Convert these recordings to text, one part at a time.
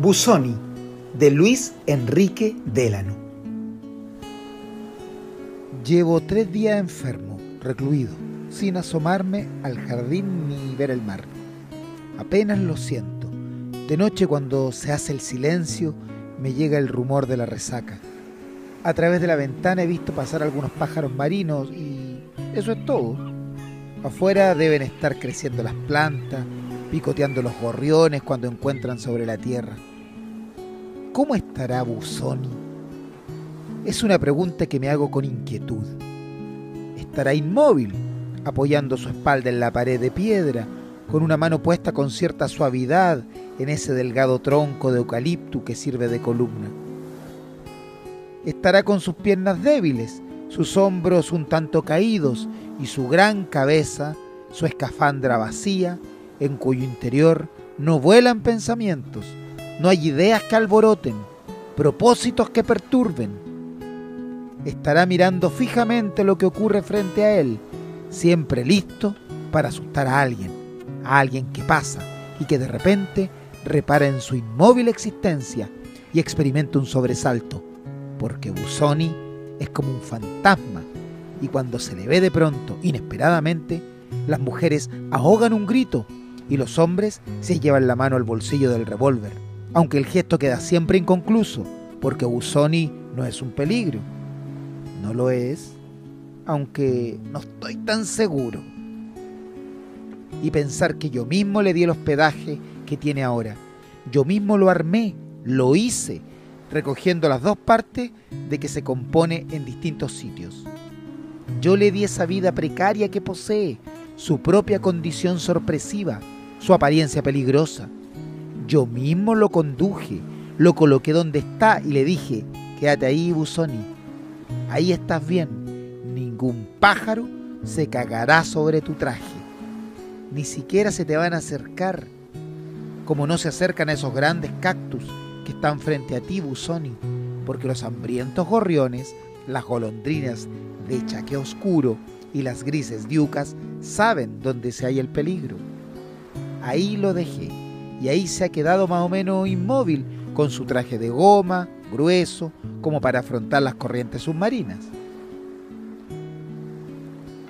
Busoni, de Luis Enrique Delano. Llevo tres días enfermo, recluido, sin asomarme al jardín ni ver el mar. Apenas lo siento. De noche cuando se hace el silencio, me llega el rumor de la resaca. A través de la ventana he visto pasar algunos pájaros marinos y eso es todo. Afuera deben estar creciendo las plantas, picoteando los gorriones cuando encuentran sobre la tierra. ¿Cómo estará Busoni? Es una pregunta que me hago con inquietud. ¿Estará inmóvil, apoyando su espalda en la pared de piedra, con una mano puesta con cierta suavidad en ese delgado tronco de eucalipto que sirve de columna? Estará con sus piernas débiles, sus hombros un tanto caídos y su gran cabeza, su escafandra vacía, en cuyo interior no vuelan pensamientos, no hay ideas que alboroten, propósitos que perturben. Estará mirando fijamente lo que ocurre frente a él, siempre listo para asustar a alguien, a alguien que pasa y que de repente repara en su inmóvil existencia y experimenta un sobresalto, porque Busoni es como un fantasma y cuando se le ve de pronto, inesperadamente, las mujeres ahogan un grito y los hombres se llevan la mano al bolsillo del revólver, aunque el gesto queda siempre inconcluso, porque Busoni no es un peligro. No lo es, aunque no estoy tan seguro. Y pensar que yo mismo le di el hospedaje que tiene ahora. Yo mismo lo armé, lo hice, recogiendo las dos partes de que se compone en distintos sitios. Yo le di esa vida precaria que posee, su propia condición sorpresiva, su apariencia peligrosa. Yo mismo lo conduje, lo coloqué donde está y le dije, quédate ahí, Busoni. Ahí estás bien. Ningún pájaro se cagará sobre tu traje. Ni siquiera se te van a acercar, como no se acercan a esos grandes cactus que están frente a ti, Busoni, porque los hambrientos gorriones, las golondrinas de chaque oscuro y las grises diucas saben dónde se halla el peligro. Ahí lo dejé y ahí se ha quedado más o menos inmóvil con su traje de goma, grueso, como para afrontar las corrientes submarinas.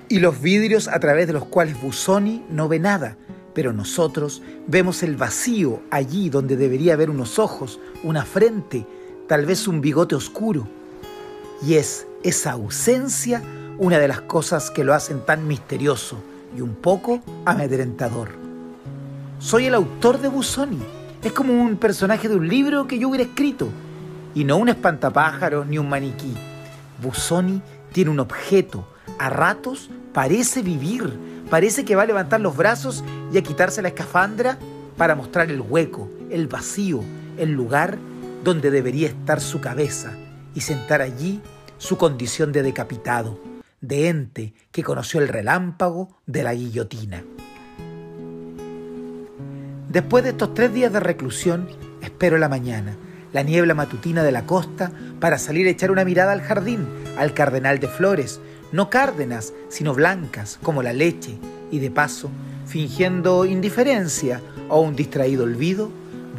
Y los vidrios a través de los cuales Busoni no ve nada, pero nosotros vemos el vacío allí donde debería haber unos ojos, una frente, tal vez un bigote oscuro. Y es esa ausencia una de las cosas que lo hacen tan misterioso y un poco amedrentador. Soy el autor de Busoni. Es como un personaje de un libro que yo hubiera escrito. Y no un espantapájaros ni un maniquí. Busoni tiene un objeto. A ratos parece vivir. Parece que va a levantar los brazos y a quitarse la escafandra para mostrar el hueco, el vacío, el lugar donde debería estar su cabeza y sentar allí su condición de decapitado, de ente que conoció el relámpago de la guillotina. Después de estos tres días de reclusión, espero la mañana, la niebla matutina de la costa, para salir a echar una mirada al jardín, al cardenal de flores, no cárdenas, sino blancas, como la leche, y de paso, fingiendo indiferencia o un distraído olvido,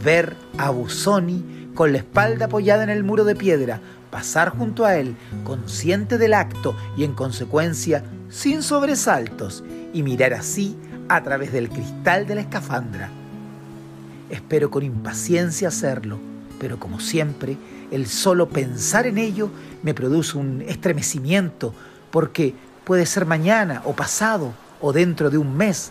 ver a Busoni con la espalda apoyada en el muro de piedra, pasar junto a él, consciente del acto y en consecuencia sin sobresaltos, y mirar así a través del cristal de la escafandra Espero con impaciencia hacerlo, pero como siempre, el solo pensar en ello me produce un estremecimiento, porque puede ser mañana o pasado o dentro de un mes.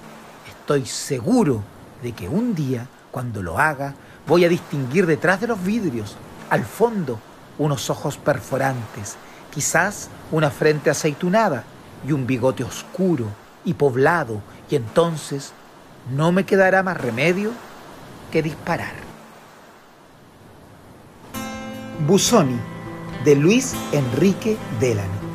Estoy seguro de que un día, cuando lo haga, voy a distinguir detrás de los vidrios, al fondo, unos ojos perforantes, quizás una frente aceitunada y un bigote oscuro y poblado, y entonces no me quedará más remedio que disparar. Busoni, de Luis Enrique Delano.